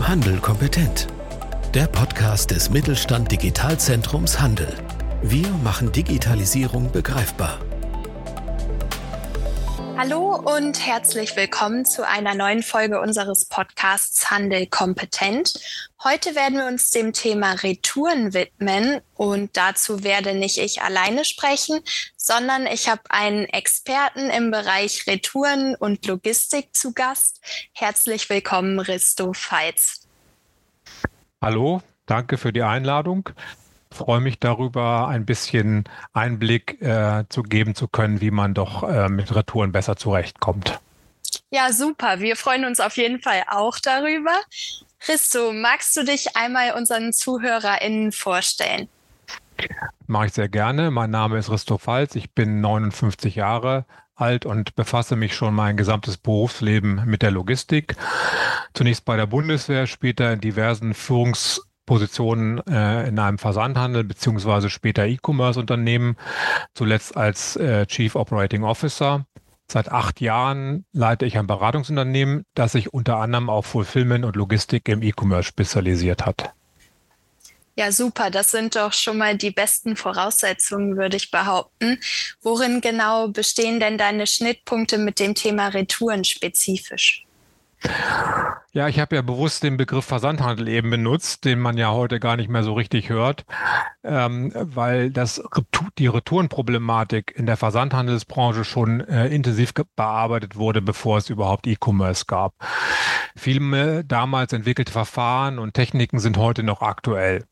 Handel kompetent. Der Podcast des Mittelstand Digitalzentrums Handel. Wir machen Digitalisierung begreifbar. Hallo und herzlich willkommen zu einer neuen Folge unseres Podcasts Handel kompetent. Heute werden wir uns dem Thema Retouren widmen und dazu werde nicht ich alleine sprechen, sondern ich habe einen Experten im Bereich Retouren und Logistik zu Gast. Herzlich willkommen, Risto Feitz. Hallo, danke für die Einladung freue mich darüber, ein bisschen Einblick äh, zu geben zu können, wie man doch äh, mit Retouren besser zurechtkommt. Ja, super. Wir freuen uns auf jeden Fall auch darüber. Christo, magst du dich einmal unseren ZuhörerInnen vorstellen? Mache ich sehr gerne. Mein Name ist Risto Falz. Ich bin 59 Jahre alt und befasse mich schon mein gesamtes Berufsleben mit der Logistik. Zunächst bei der Bundeswehr, später in diversen Führungs- Positionen äh, in einem Versandhandel beziehungsweise später E-Commerce-Unternehmen, zuletzt als äh, Chief Operating Officer. Seit acht Jahren leite ich ein Beratungsunternehmen, das sich unter anderem auf Fulfillment und Logistik im E-Commerce spezialisiert hat. Ja, super. Das sind doch schon mal die besten Voraussetzungen, würde ich behaupten. Worin genau bestehen denn deine Schnittpunkte mit dem Thema Retouren spezifisch? Ja, ich habe ja bewusst den Begriff Versandhandel eben benutzt, den man ja heute gar nicht mehr so richtig hört, ähm, weil das die Retourenproblematik in der Versandhandelsbranche schon äh, intensiv bearbeitet wurde, bevor es überhaupt E-Commerce gab. Viele damals entwickelte Verfahren und Techniken sind heute noch aktuell.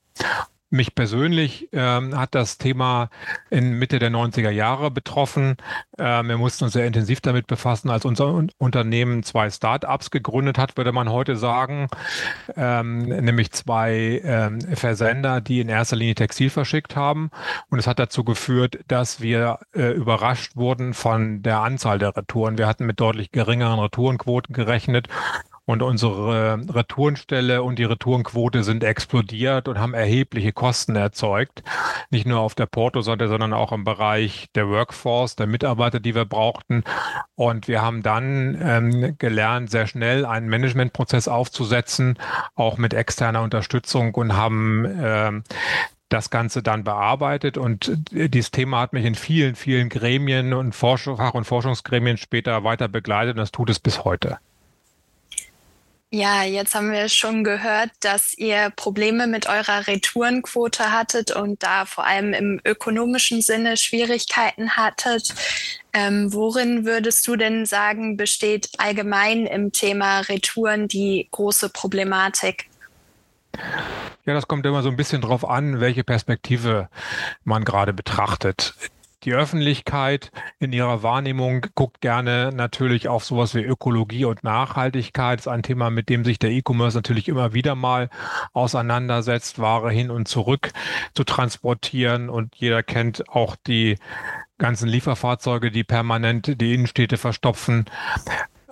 Mich persönlich ähm, hat das Thema in Mitte der 90er Jahre betroffen. Ähm, wir mussten uns sehr intensiv damit befassen, als unser Unternehmen zwei Start-ups gegründet hat, würde man heute sagen, ähm, nämlich zwei ähm, Versender, die in erster Linie Textil verschickt haben. Und es hat dazu geführt, dass wir äh, überrascht wurden von der Anzahl der Retouren. Wir hatten mit deutlich geringeren Retourenquoten gerechnet und unsere Retourenstelle und die Retourenquote sind explodiert und haben erhebliche Kosten erzeugt. Nicht nur auf der Porto-Seite, sondern auch im Bereich der Workforce, der Mitarbeiter, die wir brauchten. Und wir haben dann ähm, gelernt, sehr schnell einen Managementprozess aufzusetzen, auch mit externer Unterstützung und haben ähm, das Ganze dann bearbeitet und dieses Thema hat mich in vielen, vielen Gremien und Forsch Fach- und Forschungsgremien später weiter begleitet und das tut es bis heute. Ja, jetzt haben wir schon gehört, dass ihr Probleme mit eurer Retourenquote hattet und da vor allem im ökonomischen Sinne Schwierigkeiten hattet. Ähm, worin würdest du denn sagen, besteht allgemein im Thema Retouren die große Problematik? Ja, das kommt immer so ein bisschen drauf an, welche Perspektive man gerade betrachtet. Die Öffentlichkeit in ihrer Wahrnehmung guckt gerne natürlich auf sowas wie Ökologie und Nachhaltigkeit. Das ist ein Thema, mit dem sich der E-Commerce natürlich immer wieder mal auseinandersetzt, Ware hin und zurück zu transportieren. Und jeder kennt auch die ganzen Lieferfahrzeuge, die permanent die Innenstädte verstopfen.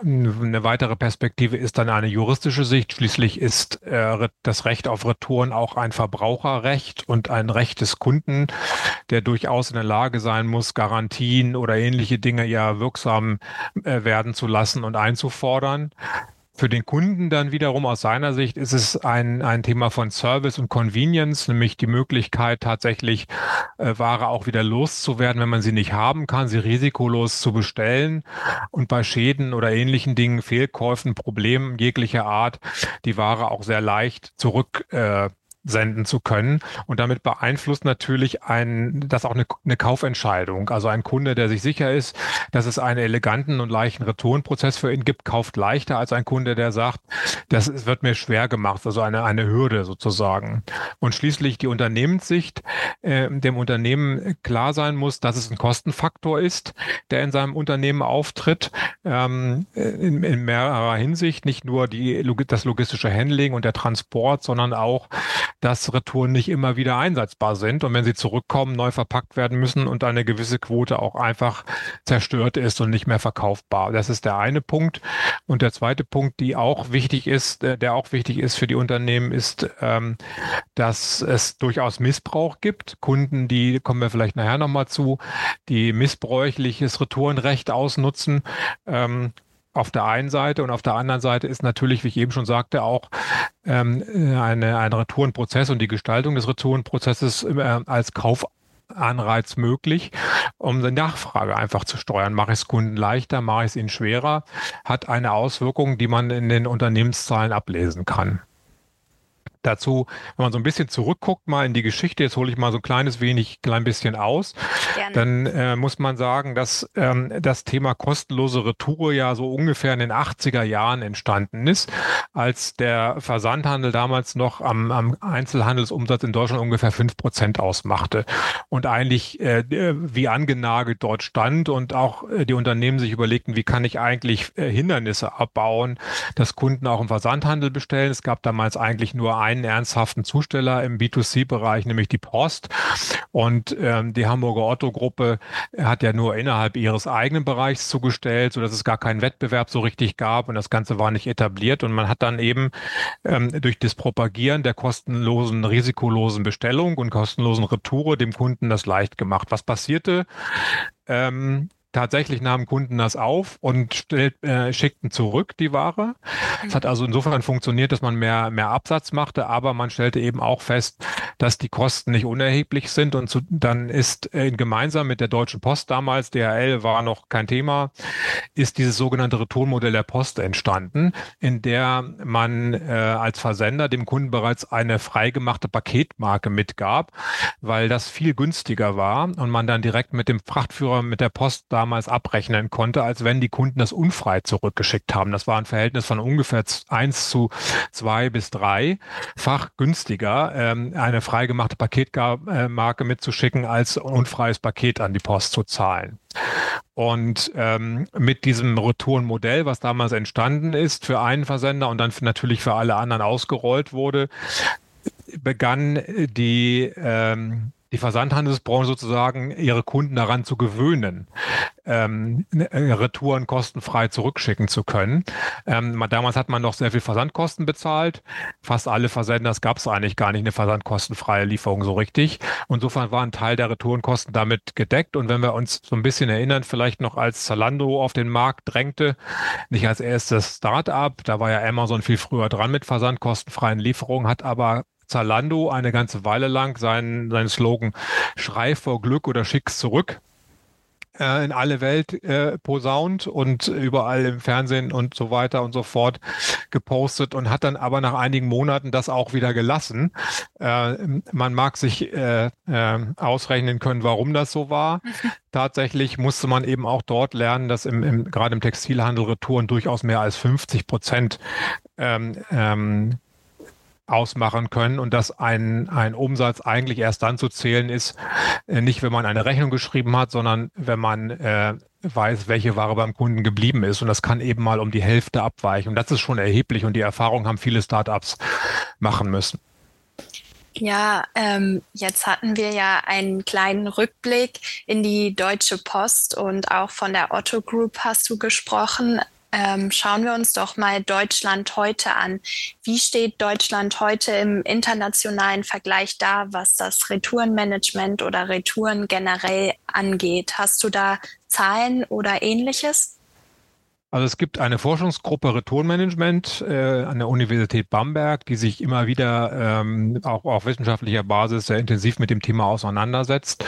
Eine weitere Perspektive ist dann eine juristische Sicht. Schließlich ist äh, das Recht auf Retouren auch ein Verbraucherrecht und ein Recht des Kunden, der durchaus in der Lage sein muss, Garantien oder ähnliche Dinge ja wirksam äh, werden zu lassen und einzufordern. Für den Kunden dann wiederum aus seiner Sicht ist es ein, ein Thema von Service und Convenience, nämlich die Möglichkeit tatsächlich äh, Ware auch wieder loszuwerden, wenn man sie nicht haben kann, sie risikolos zu bestellen. Und bei Schäden oder ähnlichen Dingen, Fehlkäufen, Problemen jeglicher Art, die Ware auch sehr leicht zurück äh, senden zu können. Und damit beeinflusst natürlich ein, das auch eine, eine Kaufentscheidung. Also ein Kunde, der sich sicher ist, dass es einen eleganten und leichten Retourenprozess für ihn gibt, kauft leichter als ein Kunde, der sagt, das wird mir schwer gemacht, also eine, eine Hürde sozusagen. Und schließlich die Unternehmenssicht, äh, dem Unternehmen klar sein muss, dass es ein Kostenfaktor ist, der in seinem Unternehmen auftritt, ähm, in, in mehrerer Hinsicht, nicht nur die, das logistische Handling und der Transport, sondern auch dass Retouren nicht immer wieder einsetzbar sind und wenn sie zurückkommen, neu verpackt werden müssen und eine gewisse Quote auch einfach zerstört ist und nicht mehr verkaufbar. Das ist der eine Punkt. Und der zweite Punkt, die auch wichtig ist, äh, der auch wichtig ist für die Unternehmen, ist, ähm, dass es durchaus Missbrauch gibt. Kunden, die kommen wir vielleicht nachher nochmal zu, die missbräuchliches Retourenrecht ausnutzen. Auf der einen Seite und auf der anderen Seite ist natürlich, wie ich eben schon sagte, auch ähm, eine, einen Retourenprozess und die Gestaltung des Retourenprozesses äh, als Kauf Anreiz möglich, um die Nachfrage einfach zu steuern. Mache ich es Kunden leichter, mache ich es ihnen schwerer, hat eine Auswirkung, die man in den Unternehmenszahlen ablesen kann dazu, wenn man so ein bisschen zurückguckt mal in die Geschichte, jetzt hole ich mal so ein kleines wenig, klein bisschen aus, Gerne. dann äh, muss man sagen, dass ähm, das Thema kostenlose Retour ja so ungefähr in den 80er Jahren entstanden ist, als der Versandhandel damals noch am, am Einzelhandelsumsatz in Deutschland ungefähr fünf Prozent ausmachte und eigentlich äh, wie angenagelt dort stand und auch äh, die Unternehmen sich überlegten, wie kann ich eigentlich äh, Hindernisse abbauen, dass Kunden auch im Versandhandel bestellen. Es gab damals eigentlich nur ein einen ernsthaften Zusteller im B2C-Bereich, nämlich die Post. Und ähm, die Hamburger Otto-Gruppe hat ja nur innerhalb ihres eigenen Bereichs zugestellt, sodass es gar keinen Wettbewerb so richtig gab und das Ganze war nicht etabliert. Und man hat dann eben ähm, durch das Propagieren der kostenlosen, risikolosen Bestellung und kostenlosen Retoure dem Kunden das leicht gemacht. Was passierte? Ähm, tatsächlich nahmen Kunden das auf und stellt, äh, schickten zurück die Ware. Es hat also insofern funktioniert, dass man mehr, mehr Absatz machte, aber man stellte eben auch fest, dass die Kosten nicht unerheblich sind und zu, dann ist äh, gemeinsam mit der Deutschen Post damals, DHL war noch kein Thema, ist dieses sogenannte Returnmodell der Post entstanden, in der man äh, als Versender dem Kunden bereits eine freigemachte Paketmarke mitgab, weil das viel günstiger war und man dann direkt mit dem Frachtführer mit der Post da damals abrechnen konnte, als wenn die Kunden das unfrei zurückgeschickt haben. Das war ein Verhältnis von ungefähr eins zu zwei bis dreifach günstiger, ähm, eine freigemachte Paketmarke mitzuschicken, als unfreies Paket an die Post zu zahlen. Und ähm, mit diesem Retourenmodell, was damals entstanden ist für einen Versender und dann für, natürlich für alle anderen ausgerollt wurde, begann die ähm, die Versandhandelsbranche sozusagen ihre Kunden daran zu gewöhnen, ähm, äh, Retouren kostenfrei zurückschicken zu können. Ähm, damals hat man noch sehr viel Versandkosten bezahlt. Fast alle Versender, es gab es eigentlich gar nicht eine versandkostenfreie Lieferung so richtig. Insofern war ein Teil der Retourenkosten damit gedeckt. Und wenn wir uns so ein bisschen erinnern, vielleicht noch als Zalando auf den Markt drängte, nicht als erstes Start-up, da war ja Amazon viel früher dran mit versandkostenfreien Lieferungen, hat aber Zalando eine ganze Weile lang seinen, seinen Slogan Schrei vor Glück oder schick's zurück äh, in alle Welt äh, posaunt und überall im Fernsehen und so weiter und so fort gepostet und hat dann aber nach einigen Monaten das auch wieder gelassen. Äh, man mag sich äh, äh, ausrechnen können, warum das so war. Tatsächlich musste man eben auch dort lernen, dass im, im gerade im Textilhandel Retouren durchaus mehr als 50 Prozent ähm, ähm, ausmachen können und dass ein, ein Umsatz eigentlich erst dann zu zählen ist, äh, nicht wenn man eine Rechnung geschrieben hat, sondern wenn man äh, weiß, welche Ware beim Kunden geblieben ist. Und das kann eben mal um die Hälfte abweichen. Und das ist schon erheblich und die Erfahrung haben viele Startups machen müssen. Ja, ähm, jetzt hatten wir ja einen kleinen Rückblick in die Deutsche Post und auch von der Otto Group hast du gesprochen. Ähm, schauen wir uns doch mal Deutschland heute an. Wie steht Deutschland heute im internationalen Vergleich da, was das Retourenmanagement oder Retouren generell angeht? Hast du da Zahlen oder ähnliches? Also es gibt eine Forschungsgruppe Returnmanagement äh, an der Universität Bamberg, die sich immer wieder ähm, auch auf wissenschaftlicher Basis sehr intensiv mit dem Thema auseinandersetzt.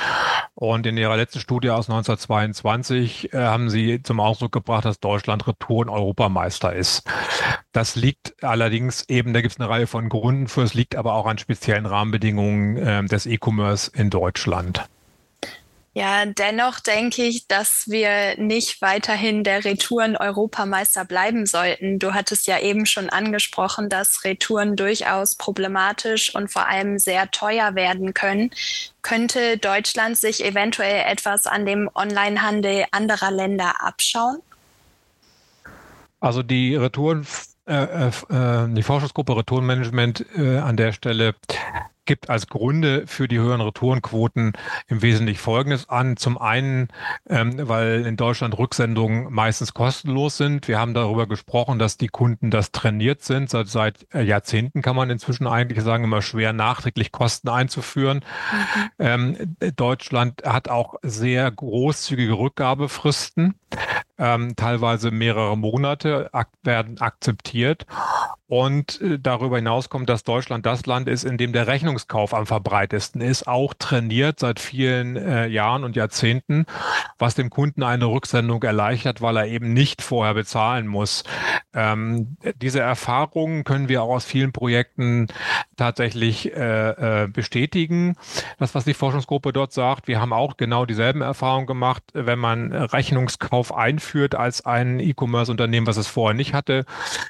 Und in ihrer letzten Studie aus 1922 äh, haben sie zum Ausdruck gebracht, dass Deutschland Retouren-Europameister ist. Das liegt allerdings eben, da gibt es eine Reihe von Gründen für, es liegt aber auch an speziellen Rahmenbedingungen äh, des E-Commerce in Deutschland. Ja, dennoch denke ich, dass wir nicht weiterhin der Retouren-Europameister bleiben sollten. Du hattest ja eben schon angesprochen, dass Retouren durchaus problematisch und vor allem sehr teuer werden können. Könnte Deutschland sich eventuell etwas an dem Onlinehandel anderer Länder abschauen? Also die Retouren äh, äh, die Forschungsgruppe Retourenmanagement äh, an der Stelle gibt als Gründe für die höheren Retourenquoten im Wesentlichen Folgendes an. Zum einen, ähm, weil in Deutschland Rücksendungen meistens kostenlos sind. Wir haben darüber gesprochen, dass die Kunden das trainiert sind. Seit, seit äh, Jahrzehnten kann man inzwischen eigentlich sagen, immer schwer nachträglich Kosten einzuführen. Mhm. Ähm, Deutschland hat auch sehr großzügige Rückgabefristen. Ähm, teilweise mehrere Monate ak werden akzeptiert. Und äh, darüber hinaus kommt, dass Deutschland das Land ist, in dem der Rechnungskauf am verbreitesten ist, auch trainiert seit vielen äh, Jahren und Jahrzehnten, was dem Kunden eine Rücksendung erleichtert, weil er eben nicht vorher bezahlen muss. Ähm, diese Erfahrungen können wir auch aus vielen Projekten tatsächlich äh, äh, bestätigen. Das, was die Forschungsgruppe dort sagt, wir haben auch genau dieselben Erfahrungen gemacht, wenn man Rechnungskauf einführt als ein E-Commerce-Unternehmen, was es vorher nicht hatte,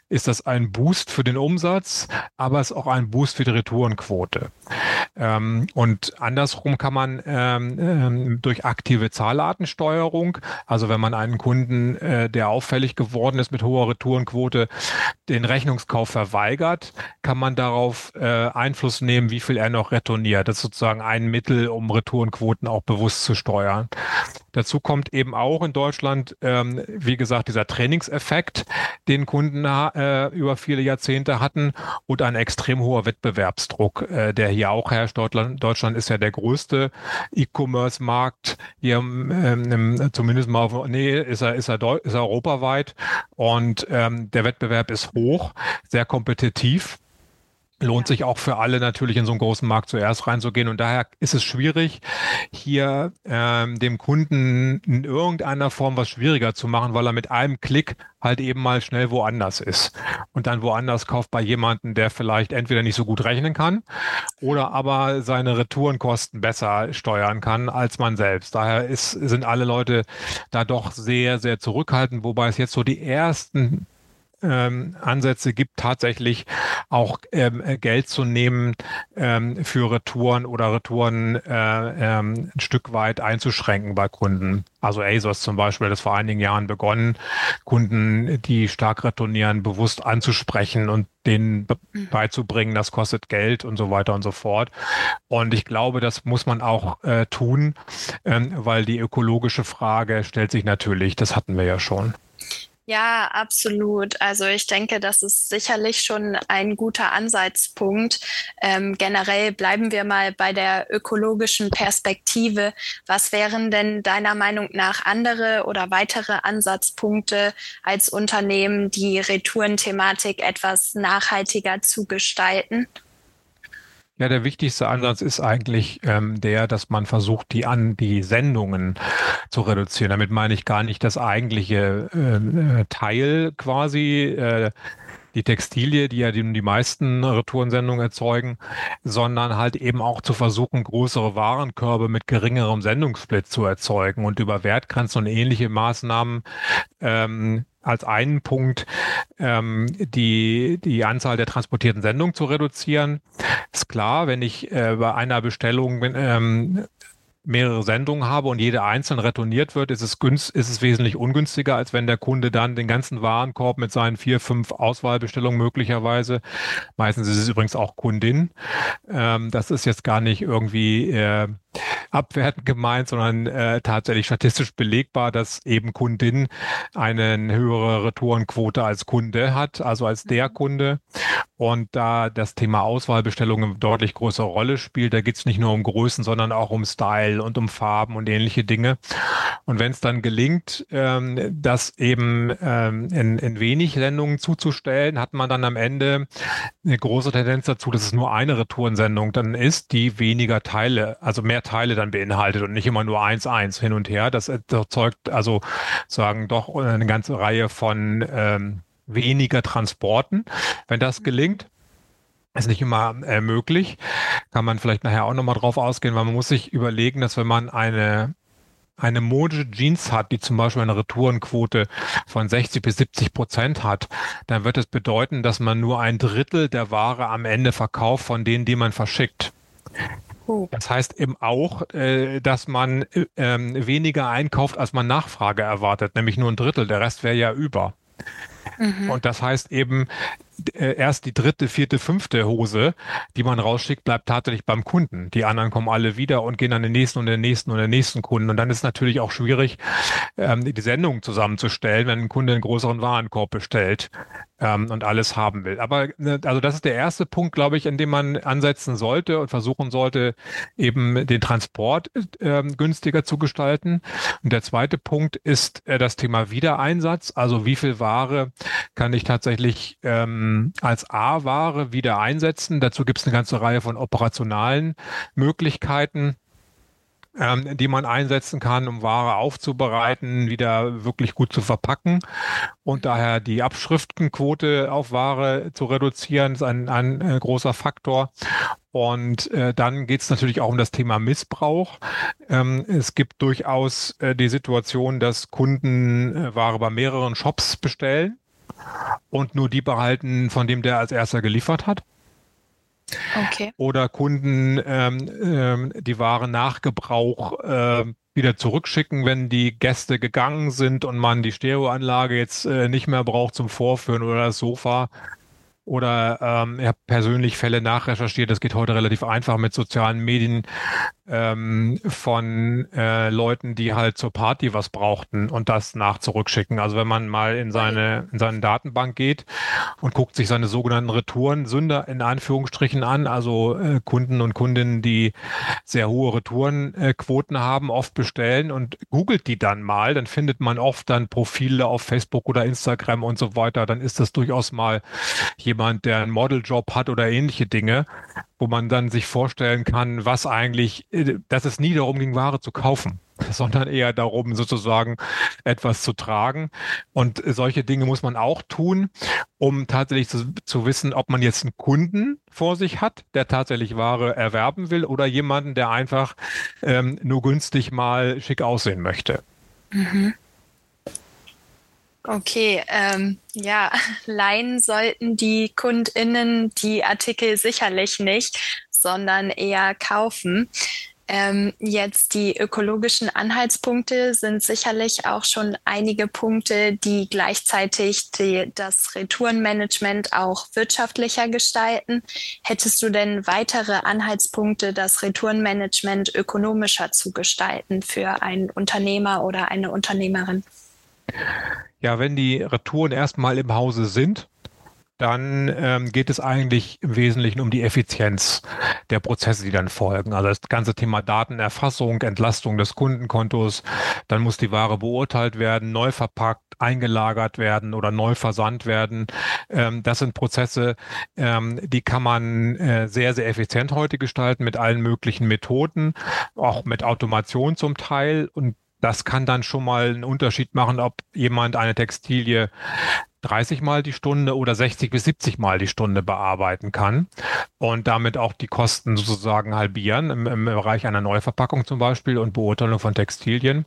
ist das ein Boost für den Umsatz, aber es ist auch ein Boost für die Retourenquote. Ähm, und andersrum kann man ähm, ähm, durch aktive Zahlartensteuerung, also wenn man einen Kunden, äh, der auffällig geworden ist mit hoher Retourenquote, den Rechnungskauf verweigert, kann man darauf äh, Einfluss nehmen, wie viel er noch retourniert. Das ist sozusagen ein Mittel, um Retourenquoten auch bewusst zu steuern. Dazu kommt eben auch in Deutschland, ähm, wie gesagt, dieser Trainingseffekt, den Kunden äh, über viele Jahrzehnte hatten und ein extrem hoher Wettbewerbsdruck, äh, der hier auch herrscht. Deutschland, Deutschland ist ja der größte E-Commerce-Markt. Hier, ähm, zumindest mal, auf, nee, ist er, ist er, ist er europaweit. Und ähm, der Wettbewerb ist hoch, sehr kompetitiv lohnt sich auch für alle natürlich in so einen großen Markt zuerst reinzugehen. Und daher ist es schwierig, hier ähm, dem Kunden in irgendeiner Form was schwieriger zu machen, weil er mit einem Klick halt eben mal schnell woanders ist und dann woanders kauft bei jemandem, der vielleicht entweder nicht so gut rechnen kann oder aber seine Retourenkosten besser steuern kann als man selbst. Daher ist, sind alle Leute da doch sehr, sehr zurückhaltend, wobei es jetzt so die ersten ähm, Ansätze gibt, tatsächlich auch ähm, Geld zu nehmen ähm, für Retouren oder Retouren äh, ähm, ein Stück weit einzuschränken bei Kunden. Also ASOS zum Beispiel hat das vor einigen Jahren begonnen, Kunden, die stark retournieren, bewusst anzusprechen und denen mhm. beizubringen, das kostet Geld und so weiter und so fort. Und ich glaube, das muss man auch äh, tun, ähm, weil die ökologische Frage stellt sich natürlich, das hatten wir ja schon. Ja, absolut. Also ich denke, das ist sicherlich schon ein guter Ansatzpunkt. Ähm, generell bleiben wir mal bei der ökologischen Perspektive. Was wären denn deiner Meinung nach andere oder weitere Ansatzpunkte als Unternehmen, die Retourenthematik etwas nachhaltiger zu gestalten? Ja, der wichtigste Ansatz ist eigentlich ähm, der, dass man versucht, die an die Sendungen zu reduzieren. Damit meine ich gar nicht das eigentliche äh, Teil quasi, äh, die Textilie, die ja die, die meisten Retourensendungen erzeugen, sondern halt eben auch zu versuchen, größere Warenkörbe mit geringerem Sendungssplit zu erzeugen und über Wertgrenzen und ähnliche Maßnahmen ähm, als einen Punkt ähm, die, die Anzahl der transportierten Sendungen zu reduzieren. Ist klar, wenn ich äh, bei einer Bestellung ähm, mehrere Sendungen habe und jede einzeln retourniert wird, ist es, günst, ist es wesentlich ungünstiger, als wenn der Kunde dann den ganzen Warenkorb mit seinen vier, fünf Auswahlbestellungen möglicherweise, meistens ist es übrigens auch Kundin, ähm, das ist jetzt gar nicht irgendwie äh, abwertend gemeint, sondern äh, tatsächlich statistisch belegbar, dass eben Kundin eine höhere Retourenquote als Kunde hat, also als der mhm. Kunde. Und da das Thema Auswahlbestellungen deutlich größere Rolle spielt, da geht es nicht nur um Größen, sondern auch um Style und um Farben und ähnliche Dinge. Und wenn es dann gelingt, ähm, das eben ähm, in, in wenig Sendungen zuzustellen, hat man dann am Ende eine große Tendenz dazu, dass es nur eine Retourensendung dann ist, die weniger Teile, also mehr Teile dann beinhaltet und nicht immer nur eins eins hin und her. Das erzeugt also sagen doch eine ganze Reihe von ähm, weniger Transporten. Wenn das gelingt, ist nicht immer äh, möglich. Kann man vielleicht nachher auch nochmal drauf ausgehen, weil man muss sich überlegen, dass wenn man eine eine modische Jeans hat, die zum Beispiel eine Retourenquote von 60 bis 70 Prozent hat, dann wird es bedeuten, dass man nur ein Drittel der Ware am Ende verkauft von denen, die man verschickt. Oh. Das heißt eben auch, äh, dass man äh, ähm, weniger einkauft, als man Nachfrage erwartet, nämlich nur ein Drittel. Der Rest wäre ja über. Mhm. Und das heißt eben, erst die dritte, vierte, fünfte Hose, die man rausschickt, bleibt tatsächlich beim Kunden. Die anderen kommen alle wieder und gehen an den nächsten und den nächsten und den nächsten Kunden. Und dann ist es natürlich auch schwierig, ähm, die Sendung zusammenzustellen, wenn ein Kunde einen größeren Warenkorb bestellt ähm, und alles haben will. Aber ne, also das ist der erste Punkt, glaube ich, an dem man ansetzen sollte und versuchen sollte, eben den Transport äh, günstiger zu gestalten. Und der zweite Punkt ist äh, das Thema Wiedereinsatz. Also wie viel Ware kann ich tatsächlich ähm, als A-Ware wieder einsetzen. Dazu gibt es eine ganze Reihe von operationalen Möglichkeiten ähm, die man einsetzen kann, um Ware aufzubereiten, wieder wirklich gut zu verpacken und daher die Abschriftenquote auf Ware zu reduzieren, ist ein, ein äh, großer Faktor. Und äh, dann geht es natürlich auch um das Thema Missbrauch. Ähm, es gibt durchaus äh, die Situation, dass Kunden äh, Ware bei mehreren Shops bestellen und nur die behalten, von dem der als erster geliefert hat. Okay. Oder Kunden ähm, ähm, die Ware nach Gebrauch äh, wieder zurückschicken, wenn die Gäste gegangen sind und man die Stereoanlage jetzt äh, nicht mehr braucht zum Vorführen oder das Sofa. Oder ähm, ich habe persönlich Fälle nachrecherchiert. Das geht heute relativ einfach mit sozialen Medien ähm, von äh, Leuten, die halt zur Party was brauchten und das nach zurückschicken. Also wenn man mal in seine, in seine Datenbank geht und guckt sich seine sogenannten Retouren-Sünder in Anführungsstrichen an, also äh, Kunden und Kundinnen, die sehr hohe Retourenquoten haben, oft bestellen und googelt die dann mal, dann findet man oft dann Profile auf Facebook oder Instagram und so weiter. Dann ist das durchaus mal jemand, der einen Modeljob hat oder ähnliche Dinge wo man dann sich vorstellen kann, was eigentlich, äh, dass es nie darum ging, Ware zu kaufen, sondern eher darum, sozusagen etwas zu tragen. Und solche Dinge muss man auch tun, um tatsächlich zu, zu wissen, ob man jetzt einen Kunden vor sich hat, der tatsächlich Ware erwerben will oder jemanden, der einfach ähm, nur günstig mal schick aussehen möchte. Mhm. Okay, ähm, ja, leihen sollten die KundInnen die Artikel sicherlich nicht, sondern eher kaufen. Ähm, jetzt die ökologischen Anhaltspunkte sind sicherlich auch schon einige Punkte, die gleichzeitig die, das Retourenmanagement auch wirtschaftlicher gestalten. Hättest du denn weitere Anhaltspunkte, das Retourenmanagement ökonomischer zu gestalten für einen Unternehmer oder eine Unternehmerin? Ja, wenn die Retouren erstmal im Hause sind, dann ähm, geht es eigentlich im Wesentlichen um die Effizienz der Prozesse, die dann folgen. Also das ganze Thema Datenerfassung, Entlastung des Kundenkontos, dann muss die Ware beurteilt werden, neu verpackt, eingelagert werden oder neu versandt werden. Ähm, das sind Prozesse, ähm, die kann man äh, sehr, sehr effizient heute gestalten mit allen möglichen Methoden, auch mit Automation zum Teil und das kann dann schon mal einen Unterschied machen, ob jemand eine Textilie 30 Mal die Stunde oder 60 bis 70 Mal die Stunde bearbeiten kann und damit auch die Kosten sozusagen halbieren im, im, Bereich einer Neuverpackung zum Beispiel und Beurteilung von Textilien.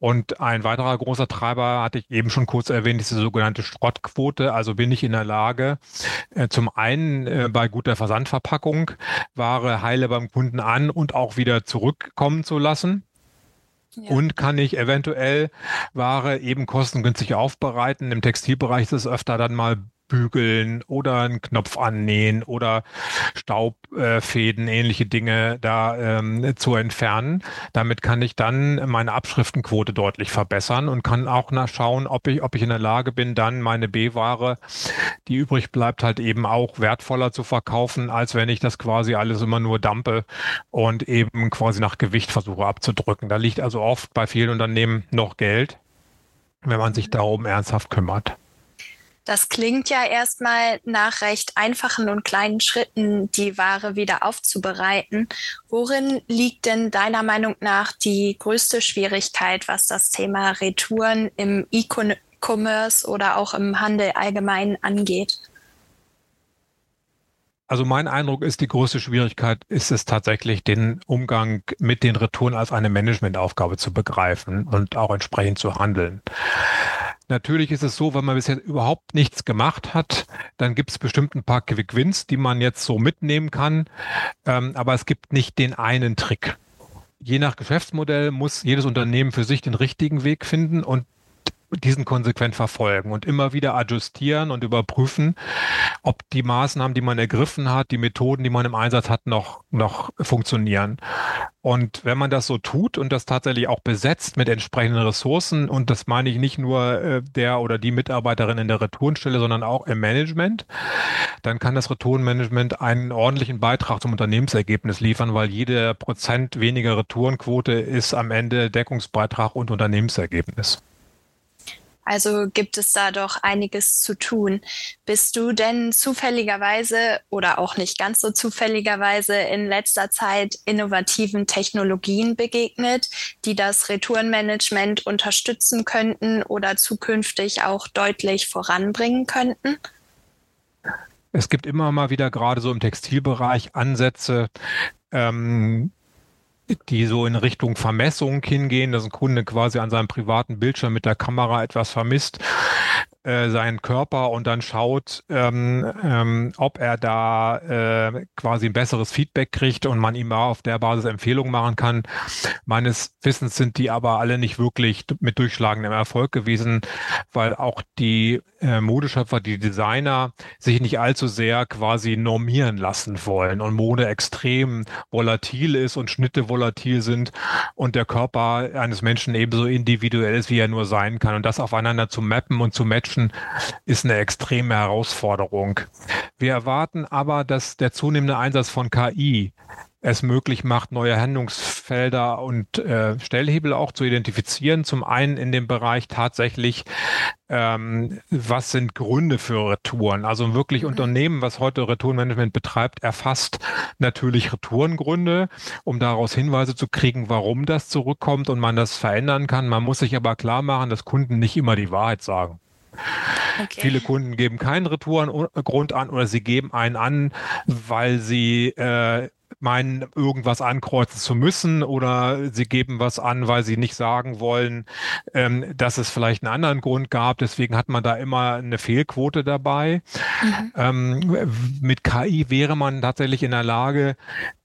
Und ein weiterer großer Treiber hatte ich eben schon kurz erwähnt, diese sogenannte Schrottquote. Also bin ich in der Lage, äh, zum einen äh, bei guter Versandverpackung Ware heile beim Kunden an und auch wieder zurückkommen zu lassen Und kann ich eventuell Ware eben kostengünstig aufbereiten? Im Textilbereich ist es öfter dann mal bügeln oder einen Knopf annähen oder Staubfäden, äh, ähnliche Dinge da ähm, zu entfernen. Damit kann ich dann meine Abschriftenquote deutlich verbessern und kann auch nachschauen, ob ich, ob ich in der Lage bin, dann meine B-Ware, die übrig bleibt, halt eben auch wertvoller zu verkaufen, als wenn ich das quasi alles immer nur dampe und eben quasi nach Gewicht versuche abzudrücken. Da liegt also oft bei vielen Unternehmen noch Geld, wenn man sich darum ernsthaft kümmert. Das klingt ja erstmal nach recht einfachen und kleinen Schritten, die Ware wieder aufzubereiten. Worin liegt denn deiner Meinung nach die größte Schwierigkeit, was das Thema Retouren im E-Commerce oder auch im Handel allgemein angeht? Also mein Eindruck ist, die größte Schwierigkeit ist es tatsächlich, den Umgang mit den Retouren als eine Managementaufgabe zu begreifen und auch entsprechend zu handeln. Natürlich ist es so, wenn man bisher überhaupt nichts gemacht hat, dann gibt es bestimmt ein paar Quick Wins, die man jetzt so mitnehmen kann. Ähm, aber es gibt nicht den einen Trick. Je nach Geschäftsmodell muss jedes Unternehmen für sich den richtigen Weg finden und diesen konsequent verfolgen und immer wieder adjustieren und überprüfen, ob die Maßnahmen, die man ergriffen hat, die Methoden, die man im Einsatz hat, noch, noch funktionieren. Und wenn man das so tut und das tatsächlich auch besetzt mit entsprechenden Ressourcen, und das meine ich nicht nur äh, der oder die Mitarbeiterin in der Retourenstelle, sondern auch im Management, dann kann das Retourenmanagement einen ordentlichen Beitrag zum Unternehmensergebnis liefern, weil jeder Prozent weniger Retourenquote ist am Ende Deckungsbeitrag und Unternehmensergebnis. Also gibt es da doch einiges zu tun. Bist du denn zufälligerweise oder auch nicht ganz so zufälligerweise in letzter Zeit innovativen Technologien begegnet, die das Retourenmanagement unterstützen könnten oder zukünftig auch deutlich voranbringen könnten? Es gibt immer mal wieder gerade so im Textilbereich Ansätze, ähm, die so in Richtung Vermessung hingehen, dass ein Kunde quasi an seinem privaten Bildschirm mit der Kamera etwas vermisst äh, seinen Körper und dann schaut, ähm, ähm, ob er da äh, quasi ein besseres Feedback kriegt und man ihm auf der Basis Empfehlungen machen kann. Meines Wissens sind die aber alle nicht wirklich mit durchschlagendem Erfolg gewesen, weil auch die äh, Modeschöpfer, die Designer sich nicht allzu sehr quasi normieren lassen wollen und Mode extrem volatil ist und Schnitte volatil sind und der Körper eines Menschen ebenso individuell ist, wie er nur sein kann und das aufeinander zu mappen und zu matchen Menschen ist eine extreme Herausforderung. Wir erwarten aber, dass der zunehmende Einsatz von KI es möglich macht, neue Handlungsfelder und äh, Stellhebel auch zu identifizieren. Zum einen in dem Bereich tatsächlich, ähm, was sind Gründe für Retouren? Also wirklich mhm. Unternehmen, was heute Retourenmanagement betreibt, erfasst natürlich Retourengründe, um daraus Hinweise zu kriegen, warum das zurückkommt und man das verändern kann. Man muss sich aber klar machen, dass Kunden nicht immer die Wahrheit sagen. Okay. Viele Kunden geben keinen Retourengrund an oder sie geben einen an, weil sie äh, meinen, irgendwas ankreuzen zu müssen oder sie geben was an, weil sie nicht sagen wollen, ähm, dass es vielleicht einen anderen Grund gab. Deswegen hat man da immer eine Fehlquote dabei. Mhm. Ähm, mit KI wäre man tatsächlich in der Lage,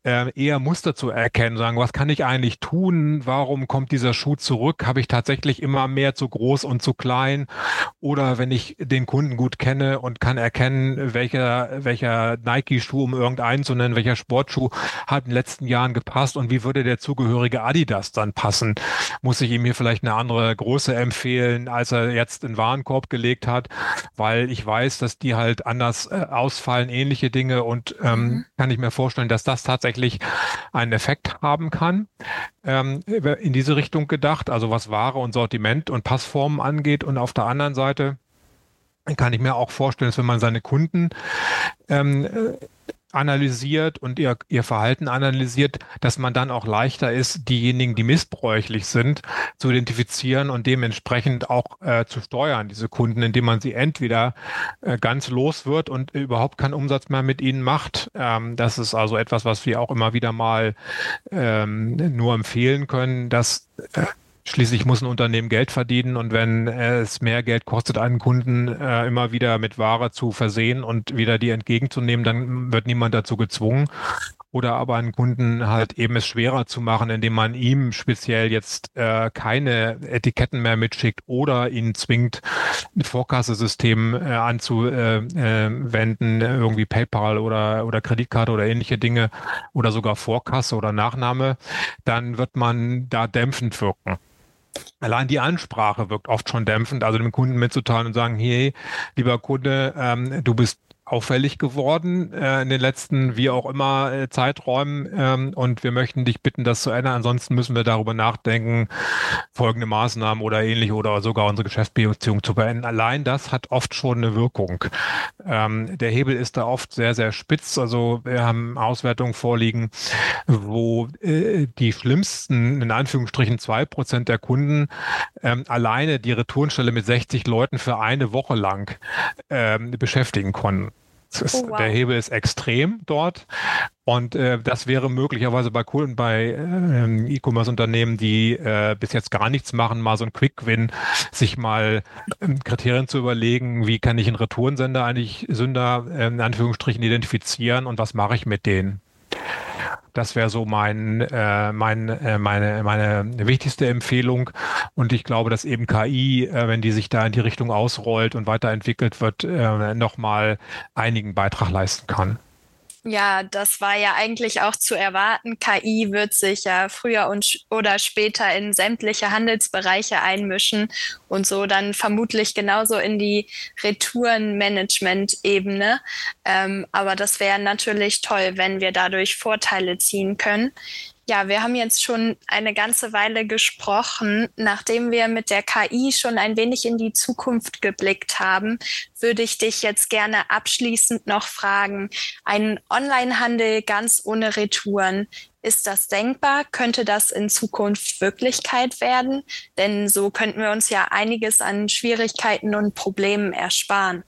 äh, eher Muster zu erkennen, sagen, was kann ich eigentlich tun? Warum kommt dieser Schuh zurück? Habe ich tatsächlich immer mehr zu groß und zu klein? Oder wenn ich den Kunden gut kenne und kann erkennen, welcher, welcher Nike-Schuh, um irgendeinen zu nennen, welcher Sportschuh hat in den letzten Jahren gepasst und wie würde der zugehörige Adidas dann passen? Muss ich ihm hier vielleicht eine andere Größe empfehlen, als er jetzt in Warenkorb gelegt hat, weil ich weiß, dass die halt anders äh, ausfallen, ähnliche Dinge und ähm, mhm. kann ich mir vorstellen, dass das tatsächlich einen Effekt haben kann. Ähm, in diese Richtung gedacht, also was Ware und Sortiment und Passformen angeht. Und auf der anderen Seite kann ich mir auch vorstellen, dass wenn man seine Kunden ähm, analysiert und ihr, ihr Verhalten analysiert, dass man dann auch leichter ist, diejenigen, die missbräuchlich sind, zu identifizieren und dementsprechend auch äh, zu steuern, diese Kunden, indem man sie entweder äh, ganz los wird und überhaupt keinen Umsatz mehr mit ihnen macht. Ähm, das ist also etwas, was wir auch immer wieder mal ähm, nur empfehlen können, dass äh, Schließlich muss ein Unternehmen Geld verdienen und wenn es mehr Geld kostet, einen Kunden äh, immer wieder mit Ware zu versehen und wieder die entgegenzunehmen, dann wird niemand dazu gezwungen. Oder aber einen Kunden halt eben es schwerer zu machen, indem man ihm speziell jetzt äh, keine Etiketten mehr mitschickt oder ihn zwingt, ein Vorkassesystem äh, anzuwenden, äh, irgendwie PayPal oder, oder Kreditkarte oder ähnliche Dinge oder sogar Vorkasse oder Nachnahme, dann wird man da dämpfend wirken. Allein die Ansprache wirkt oft schon dämpfend, also dem Kunden mitzuteilen und sagen, hey, lieber Kunde, ähm, du bist auffällig geworden äh, in den letzten, wie auch immer, äh, Zeiträumen. Ähm, und wir möchten dich bitten, das zu ändern. Ansonsten müssen wir darüber nachdenken, folgende Maßnahmen oder ähnlich oder sogar unsere Geschäftsbeziehung zu beenden. Allein das hat oft schon eine Wirkung. Ähm, der Hebel ist da oft sehr, sehr spitz. Also wir haben Auswertungen vorliegen, wo äh, die schlimmsten, in Anführungsstrichen, zwei Prozent der Kunden ähm, alleine die Retourenstelle mit 60 Leuten für eine Woche lang ähm, beschäftigen konnten. Ist, oh, wow. Der Hebel ist extrem dort. Und äh, das wäre möglicherweise bei Kunden, bei äh, E-Commerce-Unternehmen, die äh, bis jetzt gar nichts machen, mal so ein Quick-Win, sich mal äh, Kriterien zu überlegen, wie kann ich einen Retourensender eigentlich Sünder äh, in Anführungsstrichen identifizieren und was mache ich mit denen. Das wäre so mein, äh, mein, äh, meine, meine wichtigste Empfehlung. Und ich glaube, dass eben KI, äh, wenn die sich da in die Richtung ausrollt und weiterentwickelt wird, äh, nochmal einigen Beitrag leisten kann. Ja, das war ja eigentlich auch zu erwarten. KI wird sich ja früher und oder später in sämtliche Handelsbereiche einmischen und so dann vermutlich genauso in die Retourenmanagement-Ebene. Ähm, aber das wäre natürlich toll, wenn wir dadurch Vorteile ziehen können. Ja, wir haben jetzt schon eine ganze Weile gesprochen. Nachdem wir mit der KI schon ein wenig in die Zukunft geblickt haben, würde ich dich jetzt gerne abschließend noch fragen. Ein Onlinehandel ganz ohne Retouren. Ist das denkbar? Könnte das in Zukunft Wirklichkeit werden? Denn so könnten wir uns ja einiges an Schwierigkeiten und Problemen ersparen.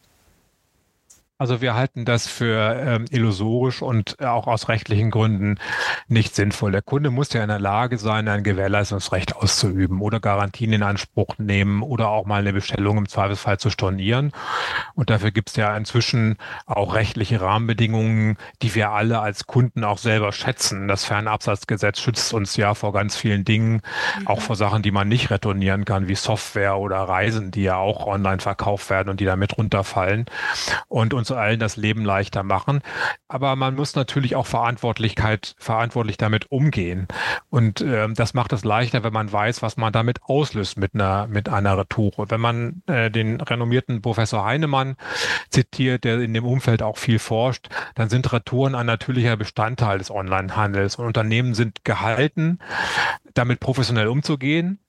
Also wir halten das für ähm, illusorisch und auch aus rechtlichen Gründen nicht sinnvoll. Der Kunde muss ja in der Lage sein, ein Gewährleistungsrecht auszuüben oder Garantien in Anspruch nehmen oder auch mal eine Bestellung im Zweifelsfall zu stornieren. Und dafür gibt es ja inzwischen auch rechtliche Rahmenbedingungen, die wir alle als Kunden auch selber schätzen. Das Fernabsatzgesetz schützt uns ja vor ganz vielen Dingen, auch vor Sachen, die man nicht retournieren kann, wie Software oder Reisen, die ja auch online verkauft werden und die damit runterfallen. Und uns allen das Leben leichter machen. Aber man muss natürlich auch Verantwortlichkeit, verantwortlich damit umgehen. Und äh, das macht es leichter, wenn man weiß, was man damit auslöst mit einer, mit einer Retoure. Wenn man äh, den renommierten Professor Heinemann zitiert, der in dem Umfeld auch viel forscht, dann sind Retouren ein natürlicher Bestandteil des Onlinehandels. Und Unternehmen sind gehalten, damit professionell umzugehen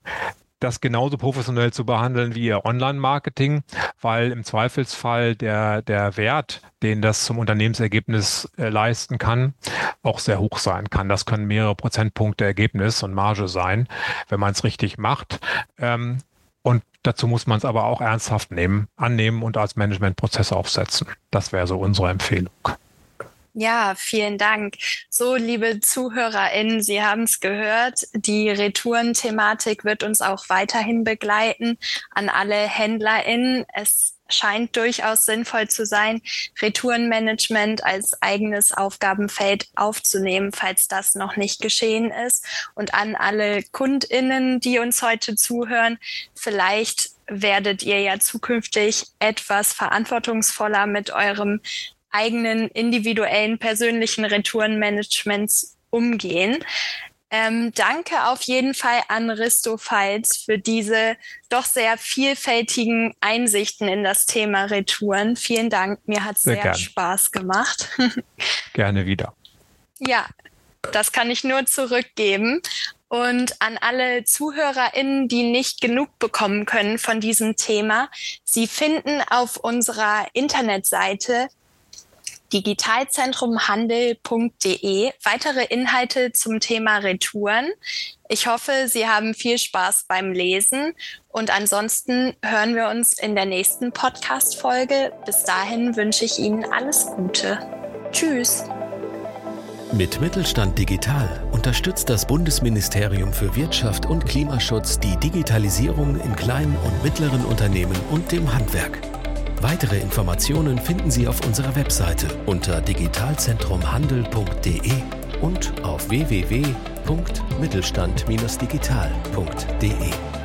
das genauso professionell zu behandeln wie ihr Online-Marketing, weil im Zweifelsfall der, der Wert, den das zum Unternehmensergebnis äh, leisten kann, auch sehr hoch sein kann. Das können mehrere Prozentpunkte Ergebnis und Marge sein, wenn man es richtig macht. Ähm, und dazu muss man es aber auch ernsthaft nehmen, annehmen und als Managementprozess aufsetzen. Das wäre so unsere Empfehlung. Ja, vielen Dank. So, liebe ZuhörerInnen, Sie haben es gehört. Die Retourenthematik wird uns auch weiterhin begleiten. An alle HändlerInnen. Es scheint durchaus sinnvoll zu sein, Retourenmanagement als eigenes Aufgabenfeld aufzunehmen, falls das noch nicht geschehen ist. Und an alle KundInnen, die uns heute zuhören, vielleicht werdet ihr ja zukünftig etwas verantwortungsvoller mit eurem eigenen individuellen persönlichen Retourenmanagements umgehen. Ähm, danke auf jeden Fall an Risto Falz für diese doch sehr vielfältigen Einsichten in das Thema Retouren. Vielen Dank, mir hat sehr, sehr Spaß gemacht. gerne wieder. Ja, das kann ich nur zurückgeben. Und an alle ZuhörerInnen, die nicht genug bekommen können von diesem Thema, Sie finden auf unserer Internetseite digitalzentrumhandel.de weitere Inhalte zum Thema Retouren. Ich hoffe, Sie haben viel Spaß beim Lesen und ansonsten hören wir uns in der nächsten Podcast-Folge. Bis dahin wünsche ich Ihnen alles Gute. Tschüss. Mit Mittelstand Digital unterstützt das Bundesministerium für Wirtschaft und Klimaschutz die Digitalisierung in kleinen und mittleren Unternehmen und dem Handwerk. Weitere Informationen finden Sie auf unserer Webseite unter digitalzentrumhandel.de und auf www.mittelstand-digital.de.